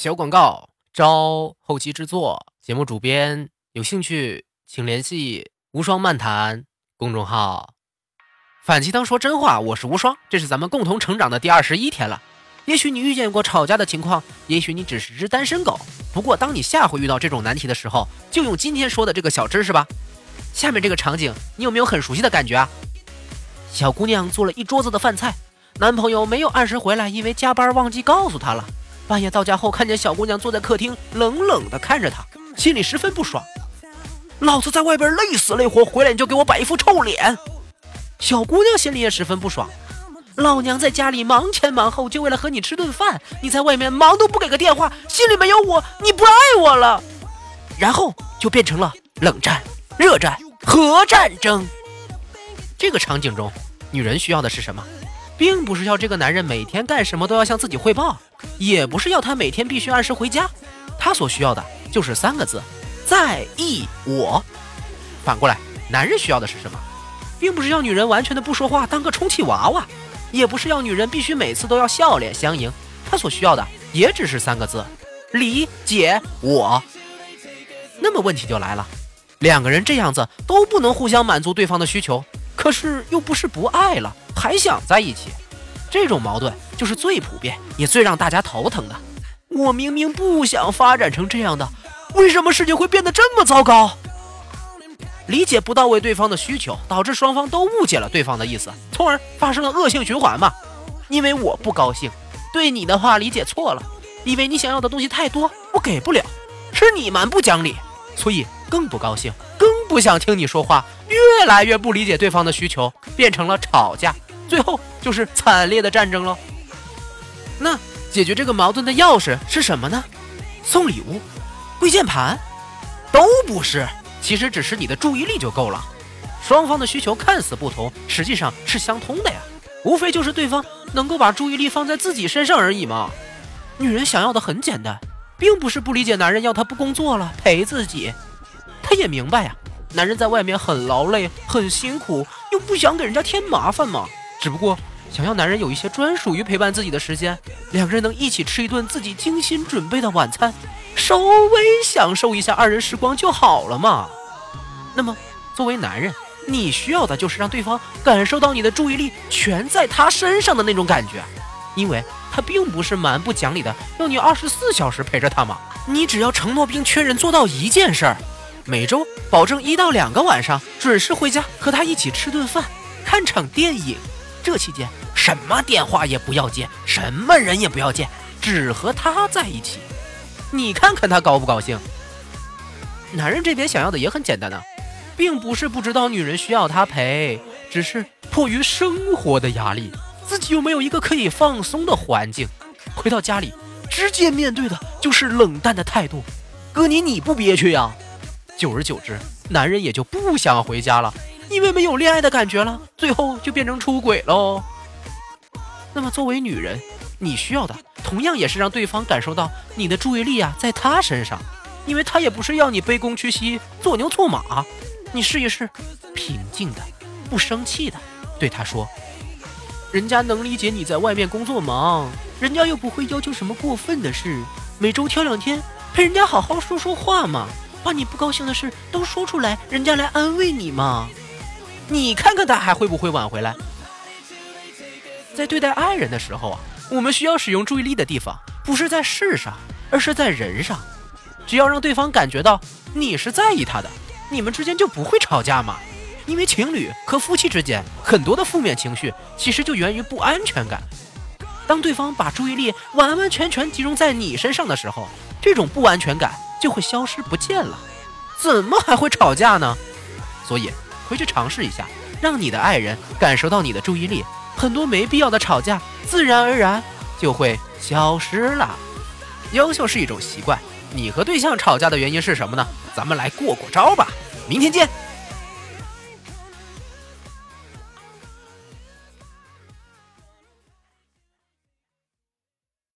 小广告招后期制作，节目主编有兴趣请联系无双漫谈公众号。反其当说真话，我是无双，这是咱们共同成长的第二十一天了。也许你遇见过吵架的情况，也许你只是只单身狗。不过当你下回遇到这种难题的时候，就用今天说的这个小知识吧。下面这个场景，你有没有很熟悉的感觉啊？小姑娘做了一桌子的饭菜，男朋友没有按时回来，因为加班忘记告诉她了。半夜到家后，看见小姑娘坐在客厅，冷冷地看着他，心里十分不爽。老子在外边累死累活，回来你就给我摆一副臭脸。小姑娘心里也十分不爽。老娘在家里忙前忙后，就为了和你吃顿饭，你在外面忙都不给个电话，心里没有我，你不爱我了。然后就变成了冷战、热战、核战争。这个场景中，女人需要的是什么？并不是要这个男人每天干什么都要向自己汇报，也不是要他每天必须按时回家，他所需要的就是三个字：在意我。反过来，男人需要的是什么？并不是要女人完全的不说话，当个充气娃娃，也不是要女人必须每次都要笑脸相迎，他所需要的也只是三个字：理解我。那么问题就来了，两个人这样子都不能互相满足对方的需求。可是又不是不爱了，还想在一起，这种矛盾就是最普遍也最让大家头疼的。我明明不想发展成这样的，为什么事情会变得这么糟糕？理解不到位对方的需求，导致双方都误解了对方的意思，从而发生了恶性循环嘛？因为我不高兴，对你的话理解错了，以为你想要的东西太多，我给不了，是你蛮不讲理，所以更不高兴，更不想听你说话。越来越不理解对方的需求，变成了吵架，最后就是惨烈的战争喽。那解决这个矛盾的钥匙是什么呢？送礼物、跪键盘，都不是，其实只是你的注意力就够了。双方的需求看似不同，实际上是相通的呀，无非就是对方能够把注意力放在自己身上而已嘛。女人想要的很简单，并不是不理解男人要她不工作了陪自己，她也明白呀。男人在外面很劳累、很辛苦，又不想给人家添麻烦嘛。只不过想要男人有一些专属于陪伴自己的时间，两个人能一起吃一顿自己精心准备的晚餐，稍微享受一下二人时光就好了嘛。那么，作为男人，你需要的就是让对方感受到你的注意力全在他身上的那种感觉，因为他并不是蛮不讲理的要你二十四小时陪着他吗。你只要承诺并确认做到一件事儿。每周保证一到两个晚上准时回家和他一起吃顿饭、看场电影。这期间什么电话也不要接，什么人也不要见，只和他在一起。你看看他高不高兴？男人这边想要的也很简单呢，并不是不知道女人需要他陪，只是迫于生活的压力，自己又没有一个可以放松的环境，回到家里直接面对的就是冷淡的态度。哥你你不憋屈呀？久而久之，男人也就不想回家了，因为没有恋爱的感觉了，最后就变成出轨喽。那么，作为女人，你需要的同样也是让对方感受到你的注意力啊，在他身上，因为他也不是要你卑躬屈膝、做牛做马。你试一试，平静的、不生气的对他说：“人家能理解你在外面工作忙，人家又不会要求什么过分的事，每周挑两天陪人家好好说说话嘛。”把你不高兴的事都说出来，人家来安慰你嘛。你看看他还会不会挽回来？在对待爱人的时候啊，我们需要使用注意力的地方不是在事上，而是在人上。只要让对方感觉到你是在意他的，你们之间就不会吵架嘛。因为情侣和夫妻之间很多的负面情绪其实就源于不安全感。当对方把注意力完完全全集中在你身上的时候，这种不安全感。就会消失不见了，怎么还会吵架呢？所以回去尝试一下，让你的爱人感受到你的注意力，很多没必要的吵架自然而然就会消失了。优秀是一种习惯，你和对象吵架的原因是什么呢？咱们来过过招吧，明天见。